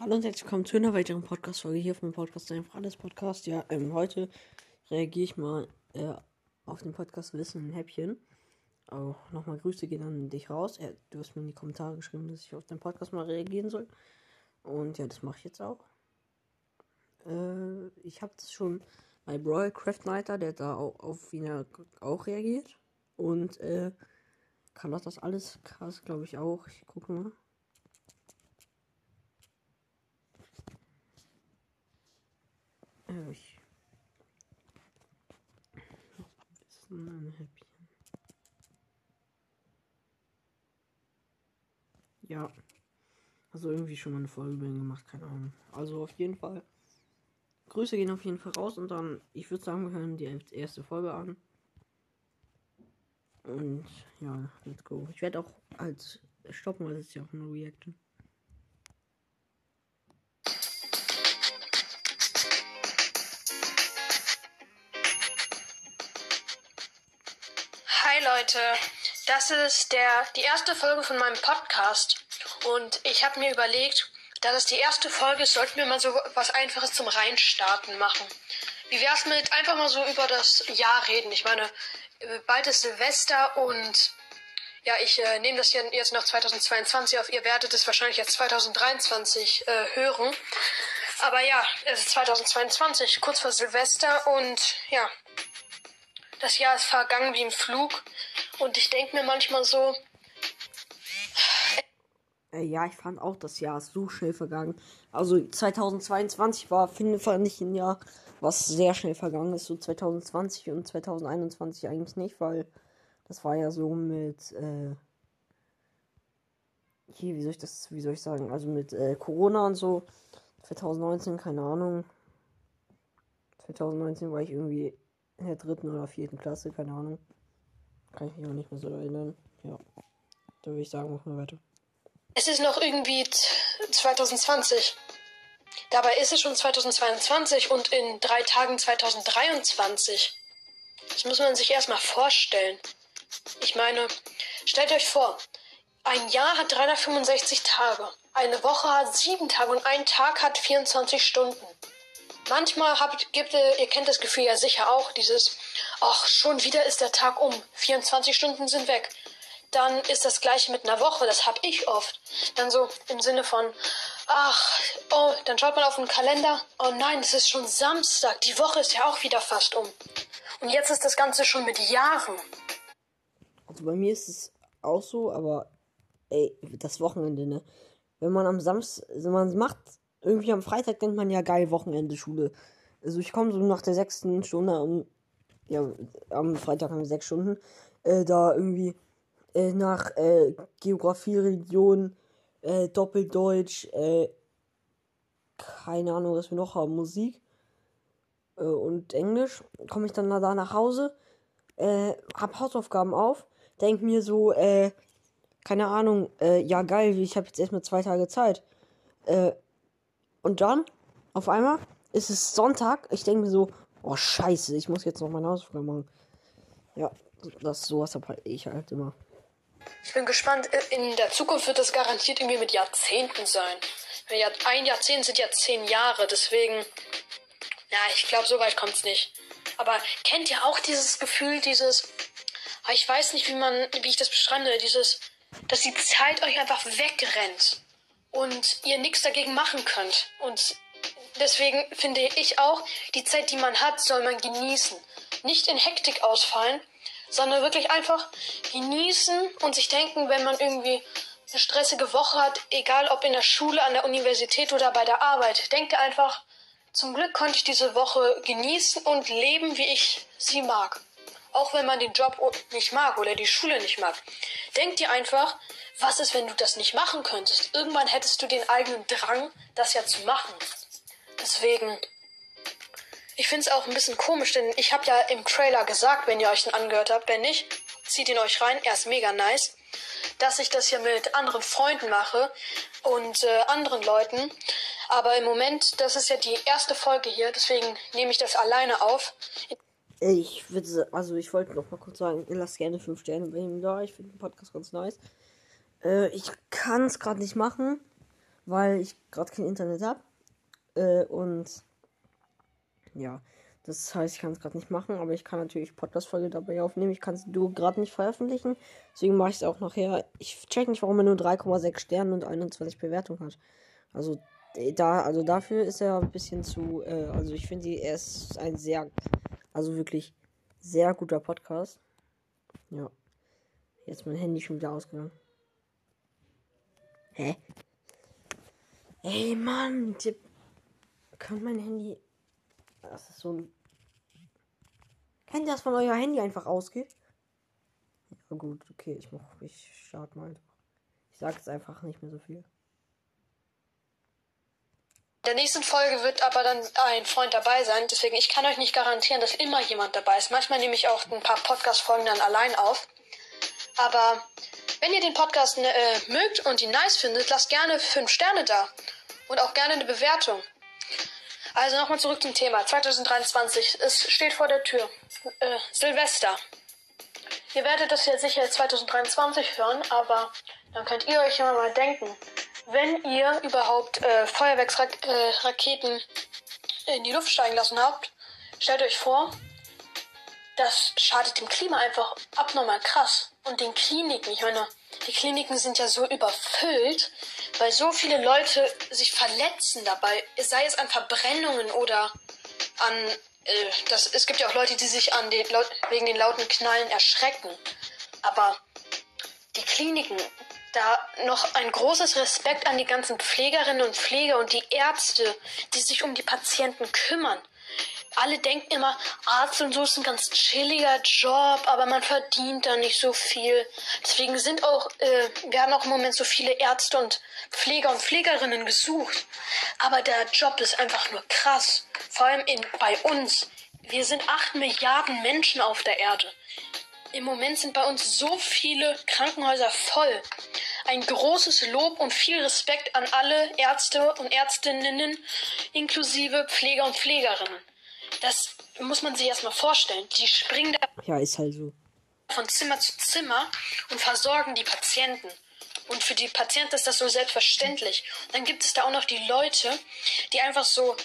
Hallo und herzlich willkommen zu einer weiteren Podcast-Folge hier auf meinem Podcast, einfach alles Podcast. Ja, ähm, heute reagiere ich mal äh, auf den Podcast Wissen ein Häppchen. Auch nochmal Grüße gehen an dich raus. Ja, du hast mir in die Kommentare geschrieben, dass ich auf den Podcast mal reagieren soll. Und ja, das mache ich jetzt auch. Äh, ich habe das schon bei Brawl Craft Nighter, der da auch auf ihn auch reagiert. Und äh, kann das alles krass, glaube ich auch. Ich gucke mal. Ich. Noch ein Häppchen. Ja. Also irgendwie schon mal eine Folge über ihn gemacht, keine Ahnung. Also auf jeden Fall. Grüße gehen auf jeden Fall raus und dann, ich würde sagen, wir hören die erste Folge an. Und ja, let's go. Ich werde auch als stoppen, weil es ist ja auch nur Reaction. Hi Leute, das ist der, die erste Folge von meinem Podcast und ich habe mir überlegt, dass es die erste Folge ist, sollten wir mal so was Einfaches zum Reinstarten machen. Wie wär's mit einfach mal so über das Jahr reden? Ich meine, bald ist Silvester und ja, ich äh, nehme das hier jetzt noch 2022 auf. Ihr werdet es wahrscheinlich jetzt 2023 äh, hören. Aber ja, es ist 2022, kurz vor Silvester und ja, das Jahr ist vergangen wie im Flug. Und ich denke mir manchmal so. Äh, ja, ich fand auch, das Jahr ist so schnell vergangen. Also 2022 war, finde ich, ein Jahr, was sehr schnell vergangen ist. So 2020 und 2021 eigentlich nicht, weil das war ja so mit. Äh, hier, wie soll ich das, wie soll ich sagen? Also mit äh, Corona und so. 2019, keine Ahnung. 2019 war ich irgendwie in der dritten oder vierten Klasse, keine Ahnung. Kann ich mich auch nicht mehr so erinnern. Ja. Da würde ich sagen, machen wir weiter. Es ist noch irgendwie 2020. Dabei ist es schon 2022 und in drei Tagen 2023. Das muss man sich erstmal vorstellen. Ich meine, stellt euch vor, ein Jahr hat 365 Tage, eine Woche hat sieben Tage und ein Tag hat 24 Stunden. Manchmal habt, gibt ihr, ihr kennt das Gefühl ja sicher auch, dieses, ach, schon wieder ist der Tag um, 24 Stunden sind weg. Dann ist das gleiche mit einer Woche, das hab ich oft. Dann so im Sinne von, ach, oh, dann schaut man auf den Kalender, oh nein, es ist schon Samstag, die Woche ist ja auch wieder fast um. Und jetzt ist das Ganze schon mit Jahren. Also bei mir ist es auch so, aber ey, das Wochenende, ne? Wenn man am Samstag, also man macht irgendwie am Freitag denkt man ja geil, Wochenende Schule. Also ich komme so nach der sechsten Stunde um, ja, am Freitag haben wir sechs Stunden, äh, da irgendwie äh, nach äh, Geografie, Religion, äh, Doppeldeutsch, äh, keine Ahnung, was wir noch haben, Musik äh, und Englisch, komme ich dann da nach Hause, hab Hausaufgaben auf, denk mir so, keine Ahnung, ja geil, ich habe jetzt erstmal zwei Tage Zeit. Und dann, auf einmal, ist es Sonntag. Ich denke mir so, oh scheiße, ich muss jetzt noch meine Hausaufgaben machen. Ja, das sowas hab halt ich halt immer. Ich bin gespannt. In der Zukunft wird das garantiert irgendwie mit Jahrzehnten sein. Ein Jahrzehnt sind ja zehn Jahre, deswegen. Ja, ich glaube, so weit kommt's nicht. Aber kennt ihr auch dieses Gefühl, dieses. Ah, ich weiß nicht, wie man, wie ich das beschreiben dieses, dass die Zeit euch einfach wegrennt und ihr nichts dagegen machen könnt. Und deswegen finde ich auch, die Zeit, die man hat, soll man genießen. Nicht in Hektik ausfallen, sondern wirklich einfach genießen und sich denken, wenn man irgendwie eine stressige Woche hat, egal ob in der Schule, an der Universität oder bei der Arbeit, denkt einfach, zum Glück konnte ich diese Woche genießen und leben, wie ich sie mag. Auch wenn man den Job nicht mag oder die Schule nicht mag. Denkt ihr einfach, was ist, wenn du das nicht machen könntest? Irgendwann hättest du den eigenen Drang, das ja zu machen. Deswegen, ich finde es auch ein bisschen komisch, denn ich habe ja im Trailer gesagt, wenn ihr euch den angehört habt, wenn nicht, zieht ihn euch rein, er ist mega nice, dass ich das hier mit anderen Freunden mache und äh, anderen Leuten. Aber im Moment, das ist ja die erste Folge hier, deswegen nehme ich das alleine auf. Ich würde, also ich wollte noch mal kurz sagen, lasst gerne 5 Sterne bei ihm da. Ich finde den Podcast ganz nice. Äh, ich kann es gerade nicht machen. weil ich gerade kein Internet habe. Äh, und ja, das heißt, ich kann es gerade nicht machen, aber ich kann natürlich Podcast-Folge dabei aufnehmen. Ich kann es du gerade nicht veröffentlichen. Deswegen mache ich es auch nachher. Ich check nicht, warum er nur 3,6 Sterne und 21 Bewertungen hat. Also da, also dafür ist er ein bisschen zu. Äh, also ich finde, er ist ein sehr, also wirklich sehr guter Podcast. Ja. Jetzt mein Handy schon wieder ausgegangen. Hä? Ey, Mann, Tipp. Kann mein Handy. Das ist so ein. Kennt ihr das von euer Handy einfach ausgeht? Ja, gut, okay, ich mach. Ich starte mal. Ich sag jetzt einfach nicht mehr so viel. In der nächsten Folge wird aber dann ein Freund dabei sein, deswegen ich kann euch nicht garantieren, dass immer jemand dabei ist. Manchmal nehme ich auch ein paar Podcast-Folgen dann allein auf. Aber wenn ihr den Podcast äh, mögt und ihn nice findet, lasst gerne 5 Sterne da. Und auch gerne eine Bewertung. Also nochmal zurück zum Thema. 2023, es steht vor der Tür. Äh, Silvester. Ihr werdet das ja sicher 2023 hören, aber dann könnt ihr euch ja mal denken, wenn ihr überhaupt äh, Feuerwerksraketen äh, in die Luft steigen lassen habt, stellt euch vor, das schadet dem Klima einfach abnormal krass. Und den Kliniken, ich meine, die Kliniken sind ja so überfüllt, weil so viele Leute sich verletzen dabei, sei es an Verbrennungen oder an, äh, das, es gibt ja auch Leute, die sich an den, wegen den lauten Knallen erschrecken. Aber die Kliniken, da noch ein großes Respekt an die ganzen Pflegerinnen und Pfleger und die Ärzte, die sich um die Patienten kümmern. Alle denken immer, Arzt und so ist ein ganz chilliger Job, aber man verdient da nicht so viel. Deswegen sind auch, äh, werden auch im Moment so viele Ärzte und Pfleger und Pflegerinnen gesucht. Aber der Job ist einfach nur krass. Vor allem in, bei uns. Wir sind acht Milliarden Menschen auf der Erde. Im Moment sind bei uns so viele Krankenhäuser voll. Ein großes Lob und viel Respekt an alle Ärzte und Ärztinnen, inklusive Pfleger und Pflegerinnen. Das muss man sich erstmal vorstellen. Die springen da ja, ist halt so. von Zimmer zu Zimmer und versorgen die Patienten. Und für die Patienten ist das so selbstverständlich. Und dann gibt es da auch noch die Leute, die einfach so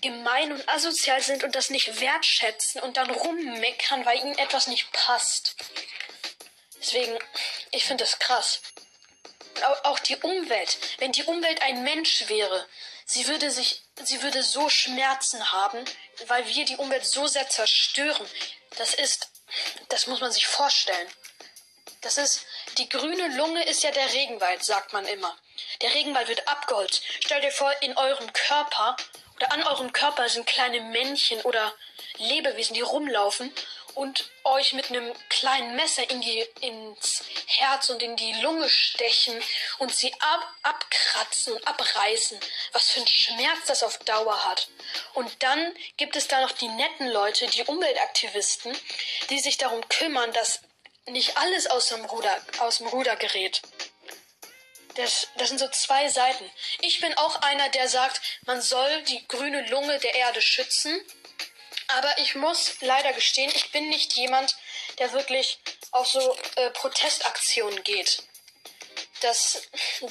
gemein und asozial sind und das nicht wertschätzen und dann rummeckern, weil ihnen etwas nicht passt. Deswegen, ich finde das krass. Auch die Umwelt. Wenn die Umwelt ein Mensch wäre, sie würde sich, sie würde so Schmerzen haben, weil wir die Umwelt so sehr zerstören. Das ist, das muss man sich vorstellen. Das ist, die grüne Lunge ist ja der Regenwald, sagt man immer. Der Regenwald wird abgeholzt. Stellt dir vor, in eurem Körper oder an eurem Körper sind kleine Männchen oder Lebewesen, die rumlaufen und euch mit einem kleinen Messer in die, ins Herz und in die Lunge stechen und sie ab, abkratzen und abreißen. Was für ein Schmerz das auf Dauer hat. Und dann gibt es da noch die netten Leute, die Umweltaktivisten, die sich darum kümmern, dass nicht alles aus dem Ruder, aus dem Ruder gerät. Das, das sind so zwei Seiten. Ich bin auch einer, der sagt, man soll die grüne Lunge der Erde schützen. Aber ich muss leider gestehen, ich bin nicht jemand, der wirklich auf so äh, Protestaktionen geht. Das,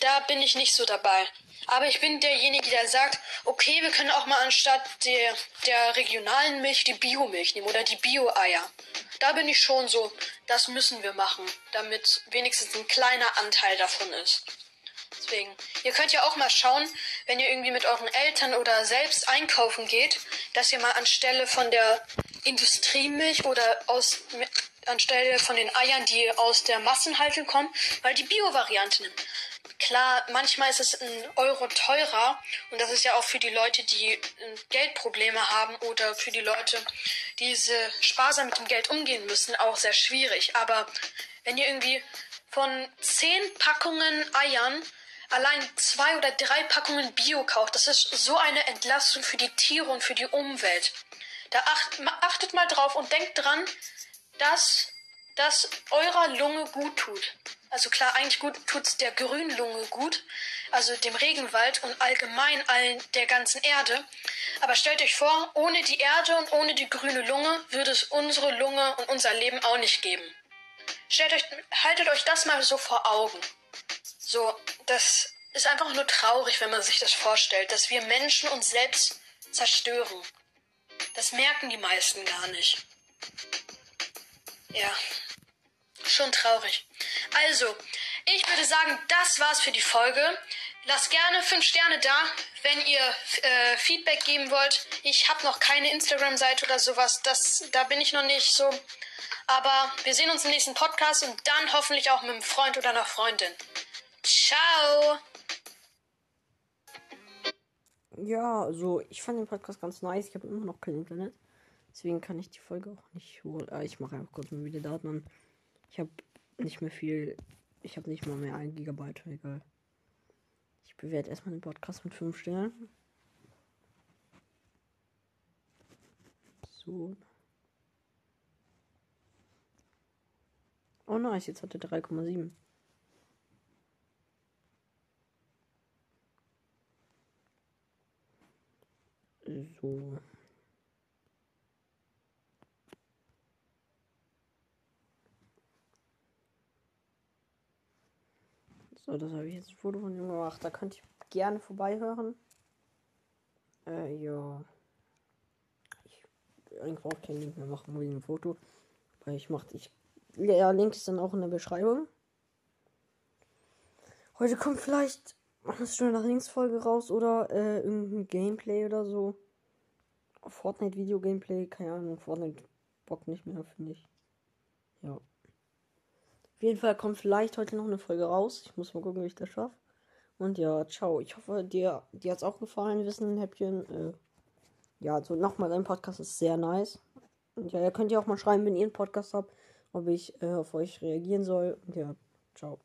da bin ich nicht so dabei. Aber ich bin derjenige, der sagt, okay, wir können auch mal anstatt der, der regionalen Milch die Biomilch nehmen oder die Bio-Eier. Da bin ich schon so, das müssen wir machen, damit wenigstens ein kleiner Anteil davon ist. Deswegen, ihr könnt ja auch mal schauen, wenn ihr irgendwie mit euren Eltern oder selbst einkaufen geht, dass ihr mal anstelle von der Industriemilch oder aus anstelle von den Eiern, die aus der Massenhaltung kommen, mal die Bio-Variante nimmt. Klar, manchmal ist es ein Euro teurer und das ist ja auch für die Leute, die Geldprobleme haben oder für die Leute, die sparsam mit dem Geld umgehen müssen, auch sehr schwierig. Aber wenn ihr irgendwie von zehn Packungen Eiern allein zwei oder drei Packungen Bio kauft, das ist so eine Entlastung für die Tiere und für die Umwelt. Da acht, achtet mal drauf und denkt dran, dass das eurer Lunge gut tut. Also klar, eigentlich gut tut's der grünen Lunge gut, also dem Regenwald und allgemein allen der ganzen Erde. Aber stellt euch vor, ohne die Erde und ohne die grüne Lunge würde es unsere Lunge und unser Leben auch nicht geben. Stellt euch, haltet euch das mal so vor Augen. So, das ist einfach nur traurig, wenn man sich das vorstellt, dass wir Menschen uns selbst zerstören. Das merken die meisten gar nicht. Ja, schon traurig. Also, ich würde sagen, das war's für die Folge. Lasst gerne 5 Sterne da, wenn ihr äh, Feedback geben wollt. Ich habe noch keine Instagram-Seite oder sowas. Das, da bin ich noch nicht so. Aber wir sehen uns im nächsten Podcast und dann hoffentlich auch mit einem Freund oder einer Freundin. Ciao! Ja, also ich fand den Podcast ganz nice. Ich habe immer noch kein Internet. Deswegen kann ich die Folge auch nicht holen. Äh, ich mache einfach kurz mal wieder Daten an. Ich habe nicht mehr viel. Ich habe nicht mal mehr 1 Gigabyte. Egal. Ich bewerte erstmal den Podcast mit 5 Sternen. So. Oh nice, jetzt hat er 3,7. So. So, das habe ich jetzt ein Foto von ihm gemacht. Da könnt ihr gerne vorbeihören. Äh, ja. Ich brauche keinen Link mehr machen wegen dem Foto. Weil ich mache, ich. Ja, Link ist dann auch in der Beschreibung. Heute kommt vielleicht eine Stunde nach links Folge raus oder äh, irgendein Gameplay oder so. Fortnite Video Gameplay, keine Ahnung. Fortnite bockt nicht mehr, finde ich. Ja. Auf jeden Fall kommt vielleicht heute noch eine Folge raus. Ich muss mal gucken, wie ich das schaffe. Und ja, ciao. Ich hoffe, dir, dir hat es auch gefallen, Wissen, Häppchen. Äh, ja, also nochmal, dein Podcast ist sehr nice. Und ja, ihr könnt ja auch mal schreiben, wenn ihr einen Podcast habt, ob ich äh, auf euch reagieren soll. Und ja, ciao.